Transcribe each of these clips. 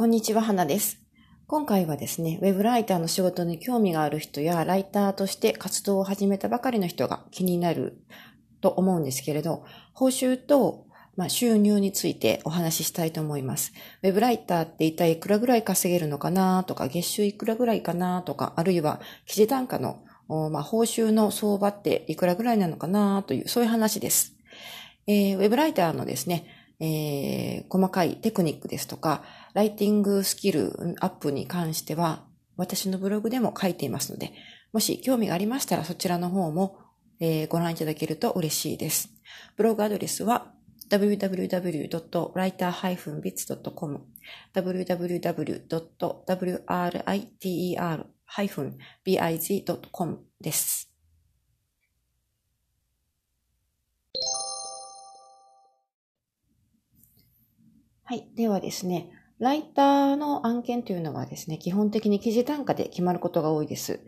こんにちは、花です。今回はですね、ウェブライターの仕事に興味がある人や、ライターとして活動を始めたばかりの人が気になると思うんですけれど、報酬と、まあ、収入についてお話ししたいと思います。ウェブライターって一体いくらぐらい稼げるのかなとか、月収いくらぐらいかなとか、あるいは記事単価の、まあ、報酬の相場っていくらぐらいなのかなという、そういう話です。えー、ウェブライターのですね、えー、細かいテクニックですとか、ライティングスキルアップに関しては、私のブログでも書いていますので、もし興味がありましたらそちらの方も、えー、ご覧いただけると嬉しいです。ブログアドレスは www.writer-bits.com www.writer-biz.com です。はい。ではですね、ライターの案件というのはですね、基本的に記事単価で決まることが多いです。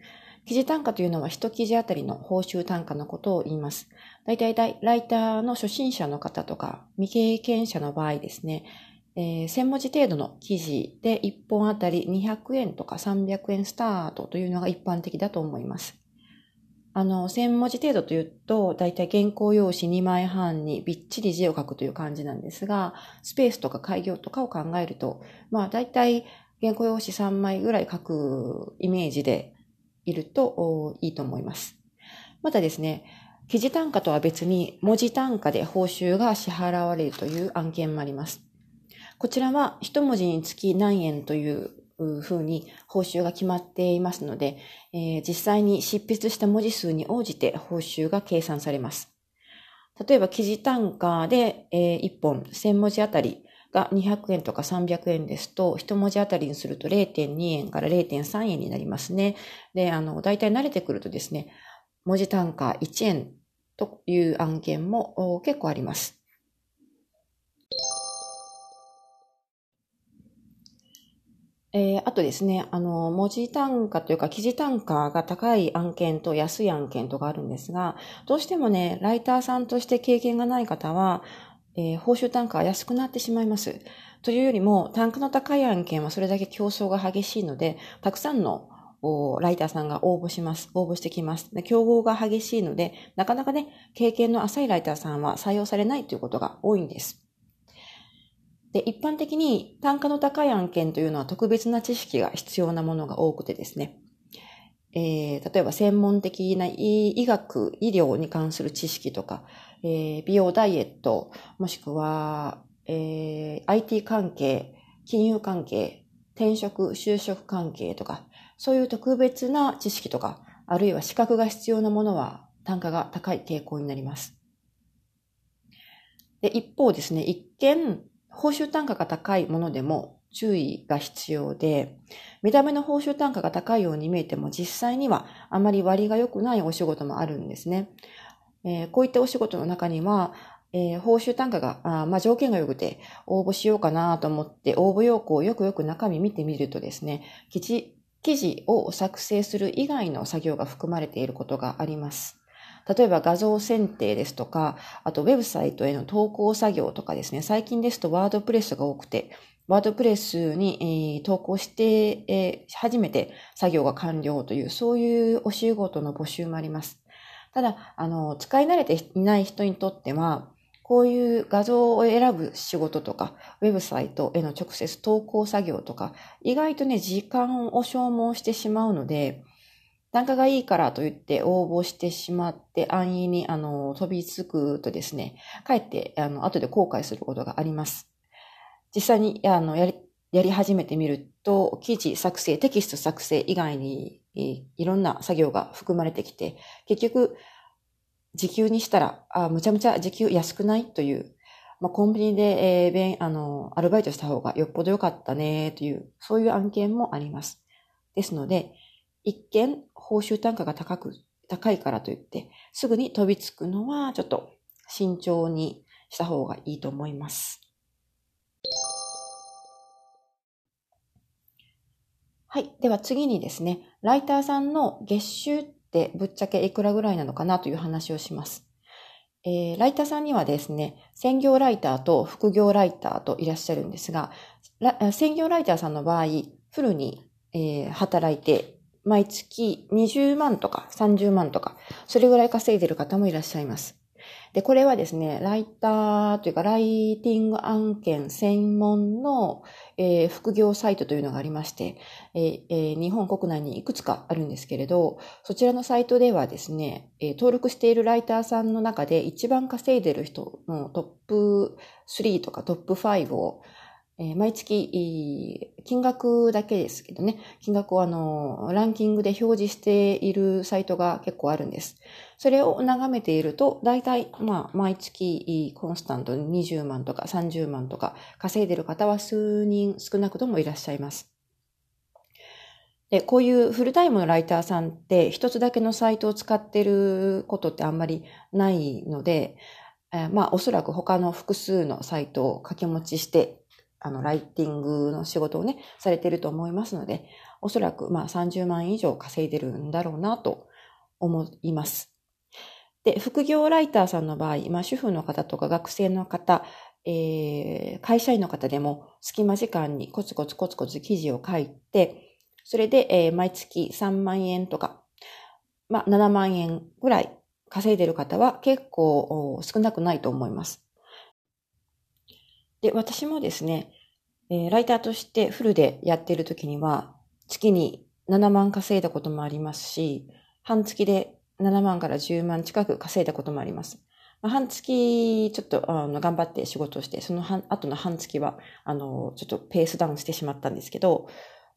記事単価というのは一記事あたりの報酬単価のことを言います。大体ライターの初心者の方とか未経験者の場合ですね、えー、1000文字程度の記事で1本あたり200円とか300円スタートというのが一般的だと思います。あの、1000文字程度というと、だいたい原稿用紙2枚半にびっちり字を書くという感じなんですが、スペースとか開業とかを考えると、まあだいたい原稿用紙3枚ぐらい書くイメージでいるといいと思います。またですね、記事単価とは別に文字単価で報酬が支払われるという案件もあります。こちらは一文字につき何円というふうに報酬が決まっていますので、えー、実際に執筆した文字数に応じて報酬が計算されます。例えば記事単価で、え、1本1000文字あたりが200円とか300円ですと、1文字あたりにすると0.2円から0.3円になりますね。で、あの、大体慣れてくるとですね、文字単価1円という案件も結構あります。えー、あとですね、あの、文字単価というか記事単価が高い案件と安い案件とかあるんですが、どうしてもね、ライターさんとして経験がない方は、えー、報酬単価が安くなってしまいます。というよりも、単価の高い案件はそれだけ競争が激しいので、たくさんのライターさんが応募します。応募してきます。で競合が激しいので、なかなかね、経験の浅いライターさんは採用されないということが多いんです。で、一般的に単価の高い案件というのは特別な知識が必要なものが多くてですね、えー、例えば専門的な医学、医療に関する知識とか、えー、美容ダイエット、もしくは、えー、IT 関係、金融関係、転職、就職関係とか、そういう特別な知識とか、あるいは資格が必要なものは単価が高い傾向になります。で一方ですね、一見報酬単価が高いものでも注意が必要で、見た目の報酬単価が高いように見えても実際にはあまり割が良くないお仕事もあるんですね。えー、こういったお仕事の中には、えー、報酬単価が、あまあ、条件が良くて応募しようかなと思って応募要項をよくよく中身見てみるとですね、記事、記事を作成する以外の作業が含まれていることがあります。例えば画像選定ですとか、あとウェブサイトへの投稿作業とかですね、最近ですとワードプレスが多くて、ワードプレスに、えー、投稿して、えー、初めて作業が完了という、そういうお仕事の募集もあります。ただ、あの、使い慣れていない人にとっては、こういう画像を選ぶ仕事とか、ウェブサイトへの直接投稿作業とか、意外とね、時間を消耗してしまうので、単価がいいからと言って応募してしまって、安易に、あの、飛びつくとですね、かえって、あの、後で後悔することがあります。実際に、あの、やり、やり始めてみると、記事作成、テキスト作成以外に、いろんな作業が含まれてきて、結局、時給にしたら、あむちゃむちゃ時給安くないという、まあ、コンビニで、えー、べん、あの、アルバイトした方がよっぽど良かったね、という、そういう案件もあります。ですので、一見報酬単価が高く、高いからといって、すぐに飛びつくのはちょっと慎重にした方がいいと思います。はい。では次にですね、ライターさんの月収ってぶっちゃけいくらぐらいなのかなという話をします。えー、ライターさんにはですね、専業ライターと副業ライターといらっしゃるんですが、専業ライターさんの場合、フルに、えー、働いて、毎月20万とか30万とか、それぐらい稼いでる方もいらっしゃいます。で、これはですね、ライターというか、ライティング案件専門の、えー、副業サイトというのがありまして、えーえー、日本国内にいくつかあるんですけれど、そちらのサイトではですね、えー、登録しているライターさんの中で一番稼いでる人のトップ3とかトップ5をえ毎月、金額だけですけどね、金額をあの、ランキングで表示しているサイトが結構あるんです。それを眺めていると、大体、まあ、毎月、コンスタントに20万とか30万とか稼いでる方は数人少なくともいらっしゃいます。で、こういうフルタイムのライターさんって一つだけのサイトを使ってることってあんまりないので、えまあおそらく他の複数のサイトを掛け持ちしてあの、ライティングの仕事をね、されてると思いますので、おそらくまあ30万以上稼いでるんだろうなと思います。で、副業ライターさんの場合、まあ主婦の方とか学生の方、えー、会社員の方でも隙間時間にコツコツコツコツ記事を書いて、それで、えー、毎月3万円とか、まあ7万円ぐらい稼いでる方は結構少なくないと思います。で、私もですね、えー、ライターとしてフルでやっている時には、月に7万稼いだこともありますし、半月で7万から10万近く稼いだこともあります。まあ、半月、ちょっとあの頑張って仕事をして、その半後の半月は、あの、ちょっとペースダウンしてしまったんですけど、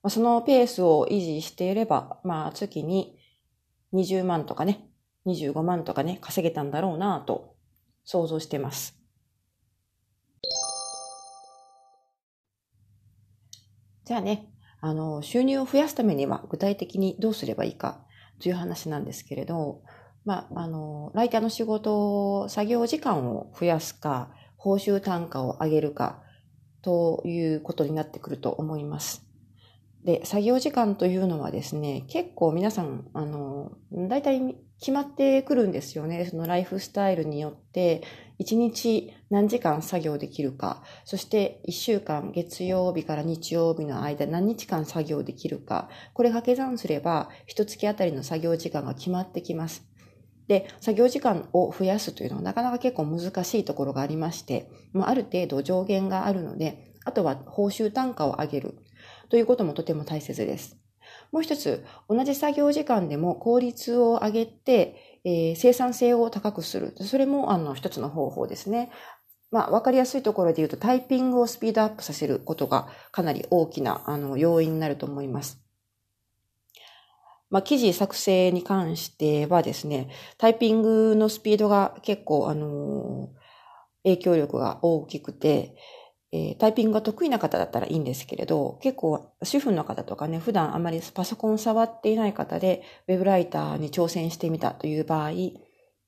まあ、そのペースを維持していれば、まあ、月に20万とかね、25万とかね、稼げたんだろうなと想像してます。じゃあね、あの、収入を増やすためには具体的にどうすればいいかという話なんですけれど、まあ、あの、ライターの仕事を、作業時間を増やすか、報酬単価を上げるか、ということになってくると思います。で、作業時間というのはですね、結構皆さん、あの、大体決まってくるんですよね。そのライフスタイルによって、1日何時間作業できるか、そして1週間月曜日から日曜日の間何日間作業できるか、これ掛け算すれば、一月あたりの作業時間が決まってきます。で、作業時間を増やすというのはなかなか結構難しいところがありまして、まあ、ある程度上限があるので、あとは報酬単価を上げるということもとても大切です。もう一つ、同じ作業時間でも効率を上げて、えー、生産性を高くする。それも、あの、一つの方法ですね。まあ、わかりやすいところで言うと、タイピングをスピードアップさせることがかなり大きな、あの、要因になると思います。まあ、記事作成に関してはですね、タイピングのスピードが結構、あの影響力が大きくて、えー、タイピングが得意な方だったらいいんですけれど、結構主婦の方とかね、普段あまりパソコン触っていない方で、ウェブライターに挑戦してみたという場合、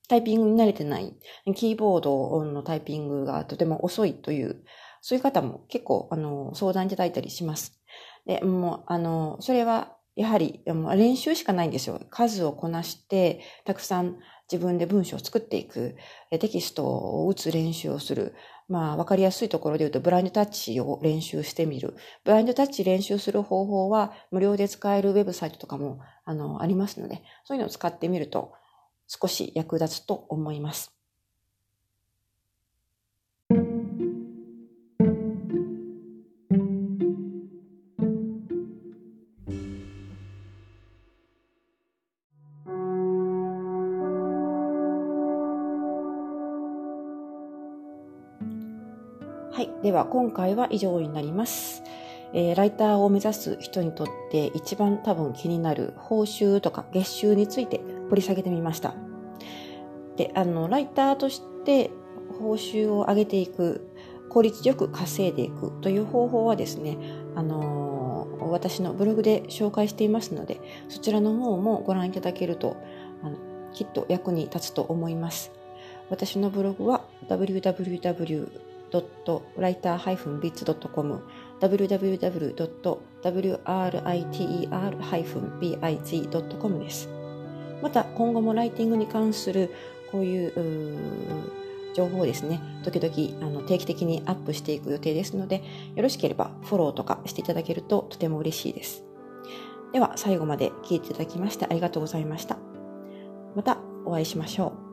タイピングに慣れてない、キーボードのタイピングがとても遅いという、そういう方も結構、あの、相談いただいたりします。で、もう、あの、それは、やはり、練習しかないんですよ。数をこなして、たくさん自分で文章を作っていく、テキストを打つ練習をする。まあ、わかりやすいところで言うと、ブラインドタッチを練習してみる。ブラインドタッチ練習する方法は、無料で使えるウェブサイトとかも、あの、ありますので、そういうのを使ってみると、少し役立つと思います。では、今回は以上になります。えー、ライターを目指す人にとって一番多分気になる報酬とか月収について掘り下げてみました。で、あの、ライターとして報酬を上げていく、効率よく稼いでいくという方法はですね、あのー、私のブログで紹介していますので、そちらの方もご覧いただけると、あのきっと役に立つと思います。私のブログは www www.writer-biz.com www.writer-biz.com です。また、今後もライティングに関するこういう情報をですね、時々あの定期的にアップしていく予定ですので、よろしければフォローとかしていただけるととても嬉しいです。では最後まで聞いていただきましてありがとうございました。またお会いしましょう。